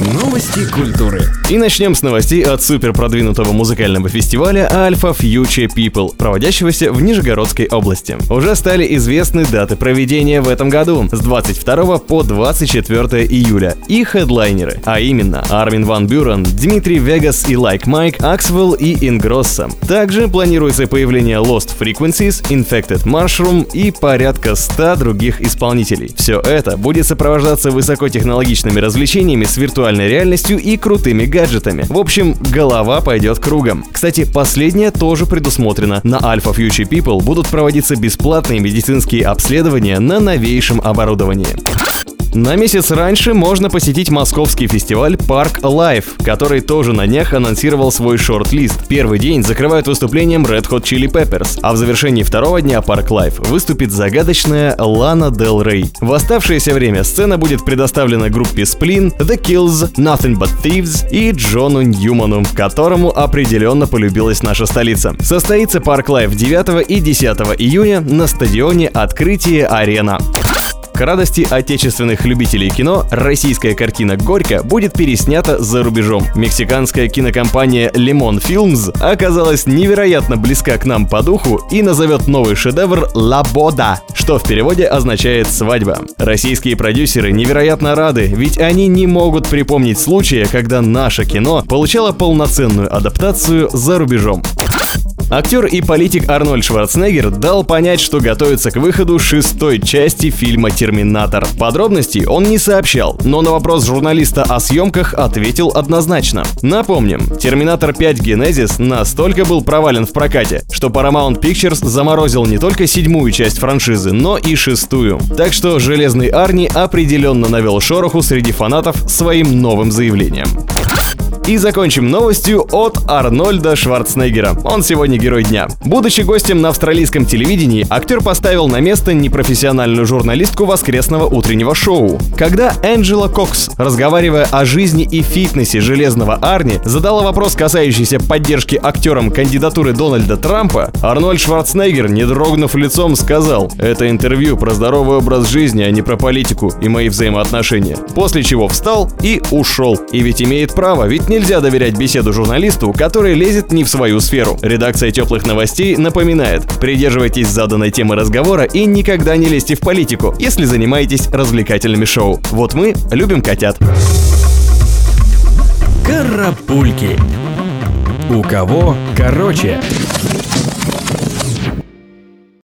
Новости культуры. И начнем с новостей от супер продвинутого музыкального фестиваля Alpha Future People, проводящегося в Нижегородской области. Уже стали известны даты проведения в этом году с 22 по 24 июля и хедлайнеры, а именно Армин Ван Бюрен, Дмитрий Вегас и Like Mike, Аксвелл и Ингросса. Также планируется появление Lost Frequencies, Infected Mushroom и порядка 100 других исполнителей. Все это будет сопровождаться высокотехнологичными развлечениями с виртуальной реальностью и крутыми гаджетами. В общем, голова пойдет кругом. Кстати, последнее тоже предусмотрено. На Alpha Future People будут проводиться бесплатные медицинские обследования на новейшем оборудовании. На месяц раньше можно посетить московский фестиваль Park Life, который тоже на днях анонсировал свой шорт-лист. Первый день закрывают выступлением Red Hot Chili Peppers, а в завершении второго дня Park Life выступит загадочная Лана Del Rey. В оставшееся время сцена будет предоставлена группе Splin, The Kills, Nothing But Thieves и Джону Ньюману, которому определенно полюбилась наша столица. Состоится Park Life 9 и 10 июня на стадионе Открытие Арена. К радости отечественных любителей кино, российская картина «Горько» будет переснята за рубежом. Мексиканская кинокомпания Lemon Films оказалась невероятно близка к нам по духу и назовет новый шедевр «La Boda», что в переводе означает «свадьба». Российские продюсеры невероятно рады, ведь они не могут припомнить случая, когда наше кино получало полноценную адаптацию за рубежом. Актер и политик Арнольд Шварценеггер дал понять, что готовится к выходу шестой части фильма «Терминатор». Подробностей он не сообщал, но на вопрос журналиста о съемках ответил однозначно. Напомним, «Терминатор 5. Генезис» настолько был провален в прокате, что Paramount Pictures заморозил не только седьмую часть франшизы, но и шестую. Так что «Железный Арни» определенно навел шороху среди фанатов своим новым заявлением. И закончим новостью от Арнольда Шварценеггера. Он сегодня герой дня. Будучи гостем на австралийском телевидении, актер поставил на место непрофессиональную журналистку воскресного утреннего шоу. Когда Энджела Кокс, разговаривая о жизни и фитнесе Железного Арни, задала вопрос, касающийся поддержки актерам кандидатуры Дональда Трампа, Арнольд Шварценеггер, не дрогнув лицом, сказал «Это интервью про здоровый образ жизни, а не про политику и мои взаимоотношения». После чего встал и ушел. И ведь имеет право, ведь нельзя доверять беседу журналисту, который лезет не в свою сферу. Редакция теплых новостей напоминает, придерживайтесь заданной темы разговора и никогда не лезьте в политику, если занимаетесь развлекательными шоу. Вот мы любим котят. Карапульки. У кого короче.